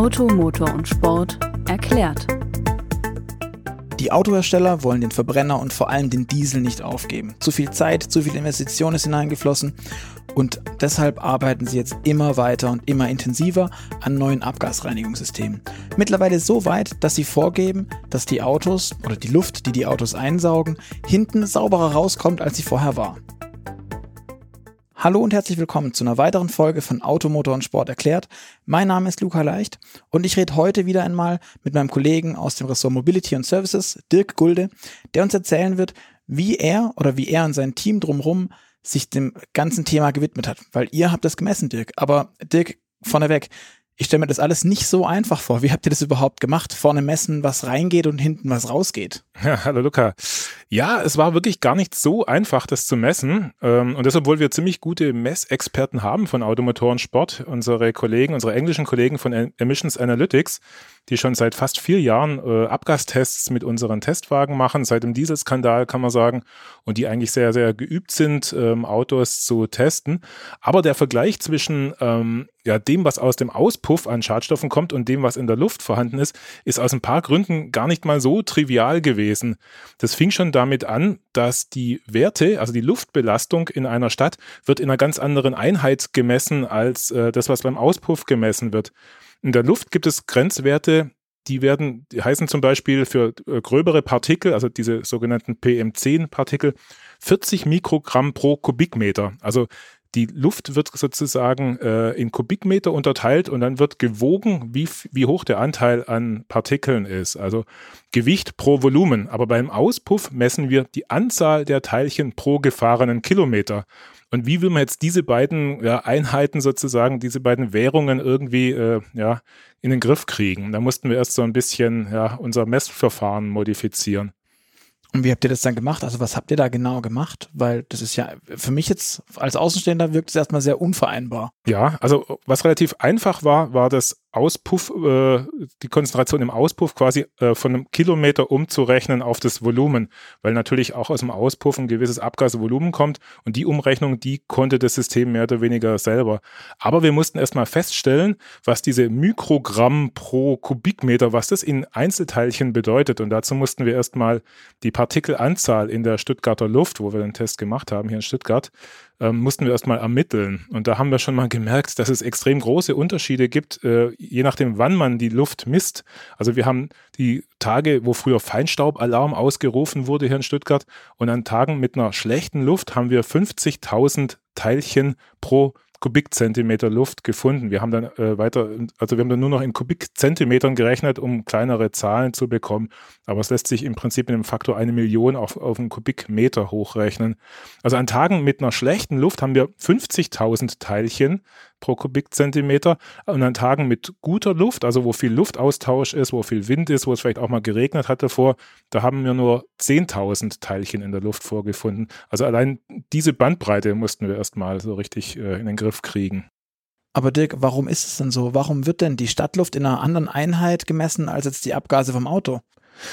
Auto, Motor und Sport erklärt. Die Autohersteller wollen den Verbrenner und vor allem den Diesel nicht aufgeben. Zu viel Zeit, zu viel Investition ist hineingeflossen und deshalb arbeiten sie jetzt immer weiter und immer intensiver an neuen Abgasreinigungssystemen. Mittlerweile so weit, dass sie vorgeben, dass die Autos oder die Luft, die die Autos einsaugen, hinten sauberer rauskommt, als sie vorher war. Hallo und herzlich willkommen zu einer weiteren Folge von Automotor und Sport erklärt. Mein Name ist Luca Leicht und ich rede heute wieder einmal mit meinem Kollegen aus dem Ressort Mobility und Services, Dirk Gulde, der uns erzählen wird, wie er oder wie er und sein Team drumherum sich dem ganzen Thema gewidmet hat. Weil ihr habt das gemessen, Dirk. Aber Dirk, vorneweg, ich stelle mir das alles nicht so einfach vor. Wie habt ihr das überhaupt gemacht? Vorne messen, was reingeht und hinten was rausgeht? Ja, hallo Luca. Ja, es war wirklich gar nicht so einfach, das zu messen. Ähm, und deshalb, obwohl wir ziemlich gute Messexperten haben von Automotoren Sport, unsere Kollegen, unsere englischen Kollegen von Emissions Analytics, die schon seit fast vier Jahren äh, Abgastests mit unseren Testwagen machen, seit dem Dieselskandal kann man sagen, und die eigentlich sehr, sehr geübt sind, ähm, Autos zu testen. Aber der Vergleich zwischen ähm, ja, dem, was aus dem Auspuff an Schadstoffen kommt und dem, was in der Luft vorhanden ist, ist aus ein paar Gründen gar nicht mal so trivial gewesen. Das fing schon damit an, dass die Werte, also die Luftbelastung in einer Stadt, wird in einer ganz anderen Einheit gemessen als äh, das, was beim Auspuff gemessen wird. In der Luft gibt es Grenzwerte, die werden, die heißen zum Beispiel für äh, gröbere Partikel, also diese sogenannten PM10-Partikel, 40 Mikrogramm pro Kubikmeter. Also die Luft wird sozusagen äh, in Kubikmeter unterteilt und dann wird gewogen, wie, wie hoch der Anteil an Partikeln ist. Also Gewicht pro Volumen. Aber beim Auspuff messen wir die Anzahl der Teilchen pro gefahrenen Kilometer. Und wie will man jetzt diese beiden ja, Einheiten sozusagen, diese beiden Währungen irgendwie äh, ja, in den Griff kriegen? Da mussten wir erst so ein bisschen ja, unser Messverfahren modifizieren. Und wie habt ihr das dann gemacht? Also was habt ihr da genau gemacht? Weil das ist ja für mich jetzt als Außenstehender wirkt es erstmal sehr unvereinbar. Ja, also was relativ einfach war, war das Auspuff, äh, die Konzentration im Auspuff quasi äh, von einem Kilometer umzurechnen auf das Volumen, weil natürlich auch aus dem Auspuff ein gewisses Abgasvolumen kommt und die Umrechnung, die konnte das System mehr oder weniger selber. Aber wir mussten erstmal feststellen, was diese Mikrogramm pro Kubikmeter, was das in Einzelteilchen bedeutet und dazu mussten wir erstmal die Partikelanzahl in der Stuttgarter Luft, wo wir den Test gemacht haben hier in Stuttgart, ähm, mussten wir erstmal ermitteln. Und da haben wir schon mal gemerkt, dass es extrem große Unterschiede gibt, äh, je nachdem, wann man die Luft misst. Also wir haben die Tage, wo früher Feinstaubalarm ausgerufen wurde hier in Stuttgart und an Tagen mit einer schlechten Luft haben wir 50.000 Teilchen pro Kubikzentimeter Luft gefunden. Wir haben dann äh, weiter, also wir haben dann nur noch in Kubikzentimetern gerechnet, um kleinere Zahlen zu bekommen. Aber es lässt sich im Prinzip mit dem Faktor eine Million auf, auf einen Kubikmeter hochrechnen. Also an Tagen mit einer schlechten Luft haben wir 50.000 Teilchen pro Kubikzentimeter. Und an Tagen mit guter Luft, also wo viel Luftaustausch ist, wo viel Wind ist, wo es vielleicht auch mal geregnet hat davor, da haben wir nur 10.000 Teilchen in der Luft vorgefunden. Also allein diese Bandbreite mussten wir erstmal so richtig äh, in den Griff kriegen. Aber Dirk, warum ist es denn so? Warum wird denn die Stadtluft in einer anderen Einheit gemessen als jetzt die Abgase vom Auto?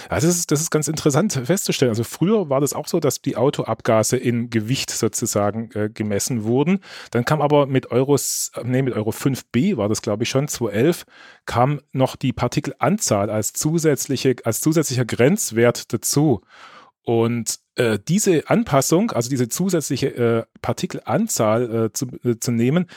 Also das ist, das ist ganz interessant festzustellen. Also früher war das auch so, dass die Autoabgase in Gewicht sozusagen äh, gemessen wurden. Dann kam aber mit Euros, nee, mit Euro 5b war das glaube ich schon, 2011, kam noch die Partikelanzahl als zusätzliche, als zusätzlicher Grenzwert dazu. Und äh, diese Anpassung, also diese zusätzliche äh, Partikelanzahl äh, zu, äh, zu nehmen,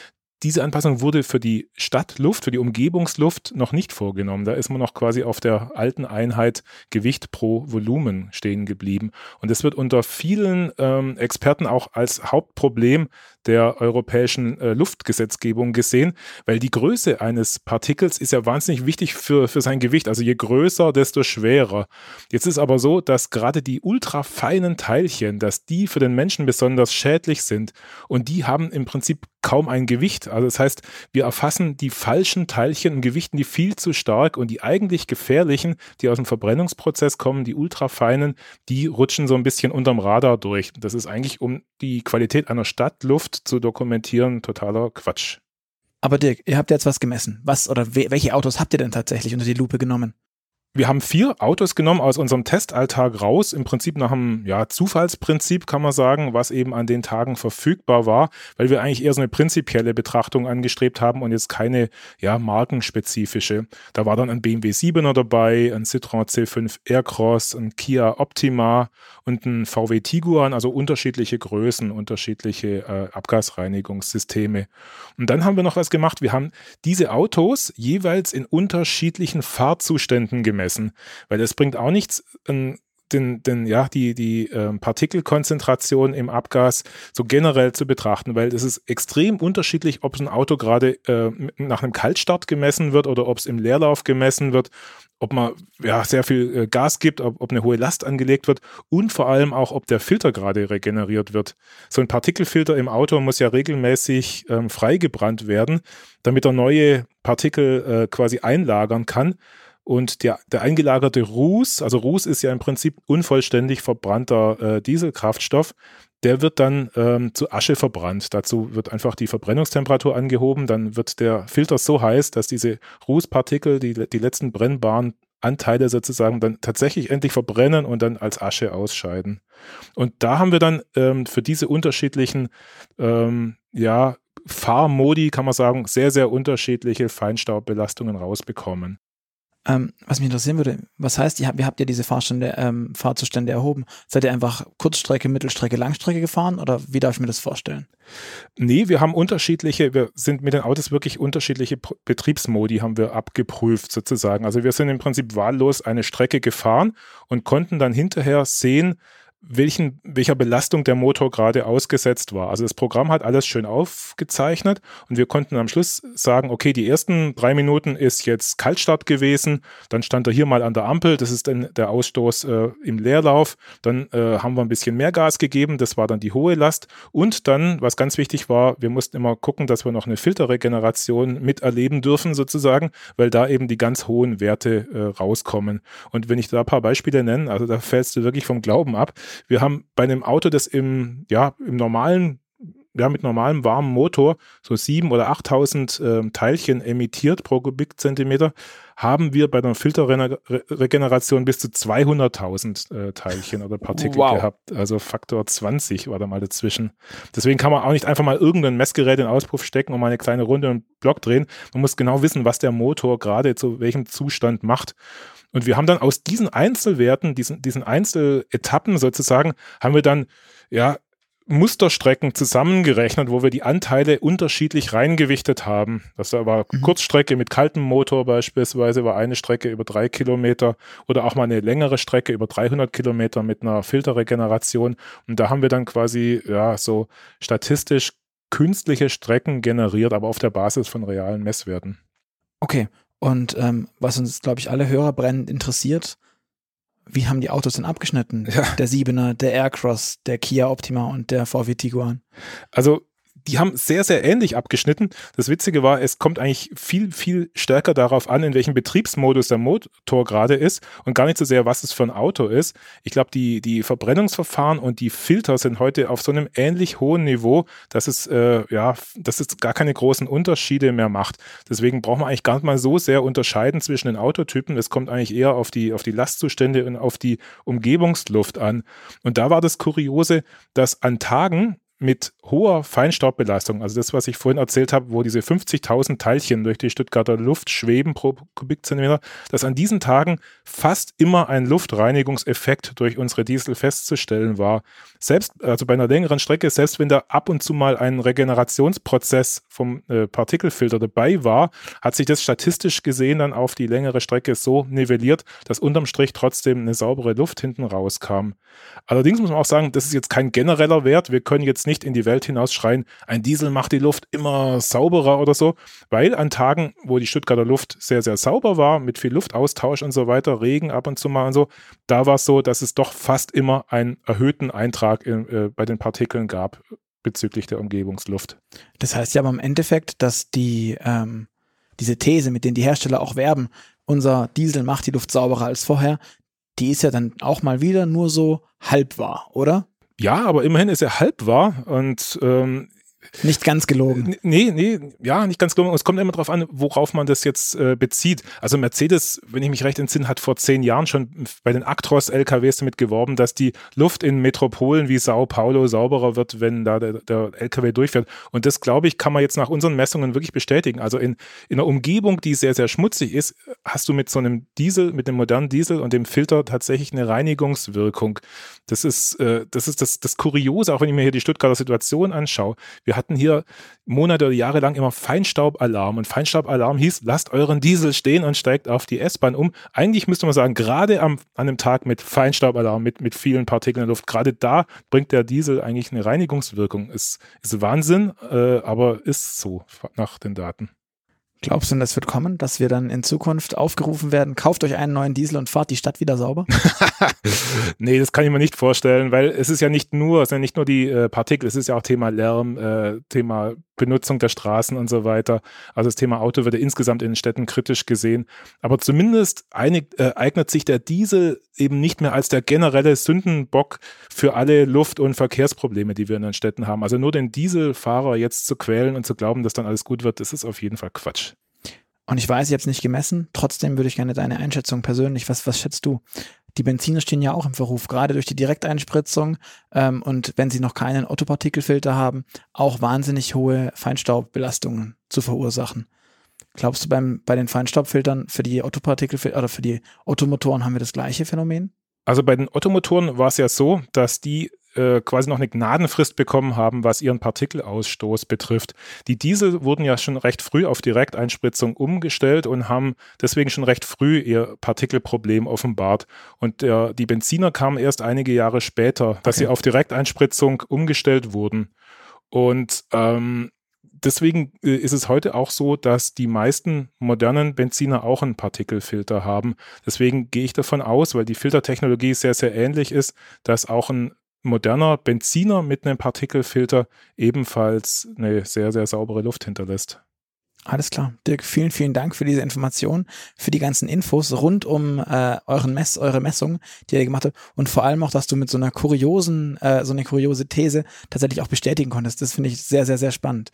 diese Anpassung wurde für die Stadtluft, für die Umgebungsluft noch nicht vorgenommen. Da ist man noch quasi auf der alten Einheit Gewicht pro Volumen stehen geblieben. Und das wird unter vielen ähm, Experten auch als Hauptproblem der europäischen äh, Luftgesetzgebung gesehen, weil die Größe eines Partikels ist ja wahnsinnig wichtig für, für sein Gewicht. Also je größer, desto schwerer. Jetzt ist aber so, dass gerade die ultrafeinen Teilchen, dass die für den Menschen besonders schädlich sind und die haben im Prinzip kaum ein Gewicht. Also das heißt, wir erfassen die falschen Teilchen und gewichten die viel zu stark und die eigentlich gefährlichen, die aus dem Verbrennungsprozess kommen, die ultrafeinen, die rutschen so ein bisschen unterm Radar durch. Das ist eigentlich, um die Qualität einer Stadtluft zu dokumentieren, totaler Quatsch. Aber Dirk, ihr habt jetzt was gemessen. Was oder welche Autos habt ihr denn tatsächlich unter die Lupe genommen? Wir haben vier Autos genommen aus unserem Testalltag raus, im Prinzip nach einem ja, Zufallsprinzip kann man sagen, was eben an den Tagen verfügbar war, weil wir eigentlich eher so eine prinzipielle Betrachtung angestrebt haben und jetzt keine ja, markenspezifische. Da war dann ein BMW 7er dabei, ein Citroën C5 Aircross, ein Kia Optima und ein VW Tiguan, also unterschiedliche Größen, unterschiedliche äh, Abgasreinigungssysteme. Und dann haben wir noch was gemacht. Wir haben diese Autos jeweils in unterschiedlichen Fahrzuständen gemessen, weil es bringt auch nichts, ein den, den, ja, die, die äh, Partikelkonzentration im Abgas so generell zu betrachten, weil es ist extrem unterschiedlich, ob ein Auto gerade äh, nach einem Kaltstart gemessen wird oder ob es im Leerlauf gemessen wird, ob man ja, sehr viel äh, Gas gibt, ob, ob eine hohe Last angelegt wird und vor allem auch, ob der Filter gerade regeneriert wird. So ein Partikelfilter im Auto muss ja regelmäßig ähm, freigebrannt werden, damit er neue Partikel äh, quasi einlagern kann. Und der, der eingelagerte Ruß, also Ruß ist ja im Prinzip unvollständig verbrannter äh, Dieselkraftstoff, der wird dann ähm, zu Asche verbrannt. Dazu wird einfach die Verbrennungstemperatur angehoben, dann wird der Filter so heiß, dass diese Rußpartikel, die, die letzten brennbaren Anteile sozusagen dann tatsächlich endlich verbrennen und dann als Asche ausscheiden. Und da haben wir dann ähm, für diese unterschiedlichen ähm, ja, Fahrmodi, kann man sagen, sehr, sehr unterschiedliche Feinstaubbelastungen rausbekommen. Ähm, was mich interessieren würde, was heißt, ihr habt, ihr habt ja diese Fahrstunde, ähm, Fahrzustände erhoben? Seid ihr einfach Kurzstrecke, Mittelstrecke, Langstrecke gefahren oder wie darf ich mir das vorstellen? Nee, wir haben unterschiedliche, wir sind mit den Autos wirklich unterschiedliche Betriebsmodi haben wir abgeprüft sozusagen. Also wir sind im Prinzip wahllos eine Strecke gefahren und konnten dann hinterher sehen, welchen, welcher Belastung der Motor gerade ausgesetzt war. Also das Programm hat alles schön aufgezeichnet und wir konnten am Schluss sagen, okay, die ersten drei Minuten ist jetzt Kaltstart gewesen, dann stand er hier mal an der Ampel, das ist dann der Ausstoß äh, im Leerlauf, dann äh, haben wir ein bisschen mehr Gas gegeben, das war dann die hohe Last und dann, was ganz wichtig war, wir mussten immer gucken, dass wir noch eine Filterregeneration miterleben dürfen sozusagen, weil da eben die ganz hohen Werte äh, rauskommen. Und wenn ich da ein paar Beispiele nenne, also da fällst du wirklich vom Glauben ab. Wir haben bei einem Auto, das im, ja, im normalen ja, mit normalem warmen Motor so 7.000 oder 8.000 äh, Teilchen emittiert pro Kubikzentimeter, haben wir bei der Filterregeneration bis zu 200.000 äh, Teilchen oder Partikel wow. gehabt. Also Faktor 20 war da mal dazwischen. Deswegen kann man auch nicht einfach mal irgendein Messgerät in Auspuff stecken und mal eine kleine Runde und Block drehen. Man muss genau wissen, was der Motor gerade zu welchem Zustand macht. Und wir haben dann aus diesen Einzelwerten, diesen, diesen Einzeletappen sozusagen, haben wir dann, ja, Musterstrecken zusammengerechnet, wo wir die Anteile unterschiedlich reingewichtet haben. Das war mhm. Kurzstrecke mit kaltem Motor beispielsweise, war eine Strecke über drei Kilometer oder auch mal eine längere Strecke über 300 Kilometer mit einer Filterregeneration. Und da haben wir dann quasi, ja, so statistisch künstliche Strecken generiert, aber auf der Basis von realen Messwerten. Okay, und ähm, was uns, glaube ich, alle Hörer brennend interessiert, wie haben die Autos denn abgeschnitten? Ja. Der Siebener, der Aircross, der Kia Optima und der VW Tiguan. Also die haben sehr, sehr ähnlich abgeschnitten. Das Witzige war, es kommt eigentlich viel, viel stärker darauf an, in welchem Betriebsmodus der Motor gerade ist und gar nicht so sehr, was es für ein Auto ist. Ich glaube, die, die Verbrennungsverfahren und die Filter sind heute auf so einem ähnlich hohen Niveau, dass es, äh, ja, dass es gar keine großen Unterschiede mehr macht. Deswegen braucht man eigentlich gar nicht mal so sehr unterscheiden zwischen den Autotypen. Es kommt eigentlich eher auf die, auf die Lastzustände und auf die Umgebungsluft an. Und da war das Kuriose, dass an Tagen, mit hoher Feinstaubbelastung, also das, was ich vorhin erzählt habe, wo diese 50.000 Teilchen durch die Stuttgarter Luft schweben pro Kubikzentimeter, dass an diesen Tagen fast immer ein Luftreinigungseffekt durch unsere Diesel festzustellen war. Selbst, also bei einer längeren Strecke, selbst wenn da ab und zu mal ein Regenerationsprozess vom äh, Partikelfilter dabei war, hat sich das statistisch gesehen dann auf die längere Strecke so nivelliert, dass unterm Strich trotzdem eine saubere Luft hinten rauskam. Allerdings muss man auch sagen, das ist jetzt kein genereller Wert. Wir können jetzt nicht in die Welt hinausschreien, ein Diesel macht die Luft immer sauberer oder so, weil an Tagen, wo die Stuttgarter Luft sehr, sehr sauber war, mit viel Luftaustausch und so weiter, Regen ab und zu mal und so, da war es so, dass es doch fast immer einen erhöhten Eintrag in, äh, bei den Partikeln gab bezüglich der Umgebungsluft. Das heißt ja aber im Endeffekt, dass die ähm, diese These, mit denen die Hersteller auch werben, unser Diesel macht die Luft sauberer als vorher, die ist ja dann auch mal wieder nur so halb wahr, oder? Ja, aber immerhin ist er halb wahr und ähm, nicht ganz gelogen. Nee, nee, ja, nicht ganz gelogen. Es kommt immer darauf an, worauf man das jetzt äh, bezieht. Also Mercedes, wenn ich mich recht entsinne, hat vor zehn Jahren schon bei den Actros-LKWs damit geworben, dass die Luft in Metropolen wie Sao Paulo sauberer wird, wenn da der, der LKW durchfährt. Und das, glaube ich, kann man jetzt nach unseren Messungen wirklich bestätigen. Also in, in einer Umgebung, die sehr, sehr schmutzig ist, hast du mit so einem Diesel, mit dem modernen Diesel und dem Filter tatsächlich eine Reinigungswirkung. Das ist, äh, das, ist das, das Kuriose, auch wenn ich mir hier die Stuttgarter Situation anschaue. Wir hatten hier Monate oder Jahre lang immer Feinstaubalarm und Feinstaubalarm hieß, lasst euren Diesel stehen und steigt auf die S-Bahn um. Eigentlich müsste man sagen, gerade am, an einem Tag mit Feinstaubalarm, mit, mit vielen Partikeln in der Luft, gerade da bringt der Diesel eigentlich eine Reinigungswirkung. Ist, ist Wahnsinn, äh, aber ist so nach den Daten. Glaubst du, das wird kommen, dass wir dann in Zukunft aufgerufen werden, kauft euch einen neuen Diesel und fahrt die Stadt wieder sauber? nee, das kann ich mir nicht vorstellen, weil es ist ja nicht nur, es sind ja nicht nur die äh, Partikel, es ist ja auch Thema Lärm, äh, Thema Benutzung der Straßen und so weiter. Also das Thema Auto wird ja insgesamt in den Städten kritisch gesehen. Aber zumindest einig, äh, eignet sich der Diesel eben nicht mehr als der generelle Sündenbock für alle Luft- und Verkehrsprobleme, die wir in den Städten haben. Also nur den Dieselfahrer jetzt zu quälen und zu glauben, dass dann alles gut wird, das ist auf jeden Fall Quatsch. Und ich weiß, ich habe es nicht gemessen. Trotzdem würde ich gerne deine Einschätzung persönlich. Was, was schätzt du? Die Benziner stehen ja auch im Verruf, gerade durch die Direkteinspritzung ähm, und wenn sie noch keinen Ottopartikelfilter haben, auch wahnsinnig hohe Feinstaubbelastungen zu verursachen. Glaubst du, beim, bei den Feinstaubfiltern für die Ottopartikelfilter oder für die Ottomotoren haben wir das gleiche Phänomen? Also bei den Ottomotoren war es ja so, dass die äh, quasi noch eine Gnadenfrist bekommen haben, was ihren Partikelausstoß betrifft. Die Diesel wurden ja schon recht früh auf Direkteinspritzung umgestellt und haben deswegen schon recht früh ihr Partikelproblem offenbart. Und der, die Benziner kamen erst einige Jahre später, dass okay. sie auf Direkteinspritzung umgestellt wurden. Und ähm, deswegen äh, ist es heute auch so, dass die meisten modernen Benziner auch einen Partikelfilter haben. Deswegen gehe ich davon aus, weil die Filtertechnologie sehr, sehr ähnlich ist, dass auch ein moderner Benziner mit einem Partikelfilter ebenfalls eine sehr, sehr saubere Luft hinterlässt. Alles klar. Dirk, vielen, vielen Dank für diese Information, für die ganzen Infos rund um äh, euren Mess, eure Messungen, die ihr gemacht habt und vor allem auch, dass du mit so einer kuriosen, äh, so eine kuriose These tatsächlich auch bestätigen konntest. Das finde ich sehr, sehr, sehr spannend.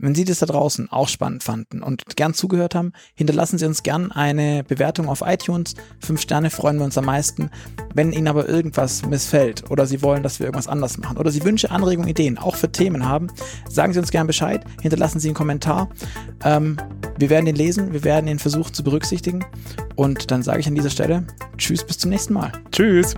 Wenn Sie das da draußen auch spannend fanden und gern zugehört haben, hinterlassen Sie uns gern eine Bewertung auf iTunes. Fünf Sterne freuen wir uns am meisten. Wenn Ihnen aber irgendwas missfällt oder Sie wollen, dass wir irgendwas anders machen oder Sie Wünsche, Anregungen, Ideen auch für Themen haben, sagen Sie uns gern Bescheid, hinterlassen Sie einen Kommentar. Ähm, wir werden ihn lesen, wir werden ihn versuchen zu berücksichtigen. Und dann sage ich an dieser Stelle Tschüss, bis zum nächsten Mal. Tschüss.